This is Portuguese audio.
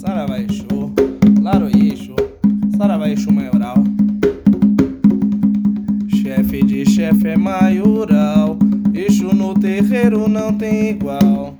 Saravá Exu, Laroí Exu, Saravá Exu Maioral. Chefe de chefe é maioral, Exu no terreiro não tem igual.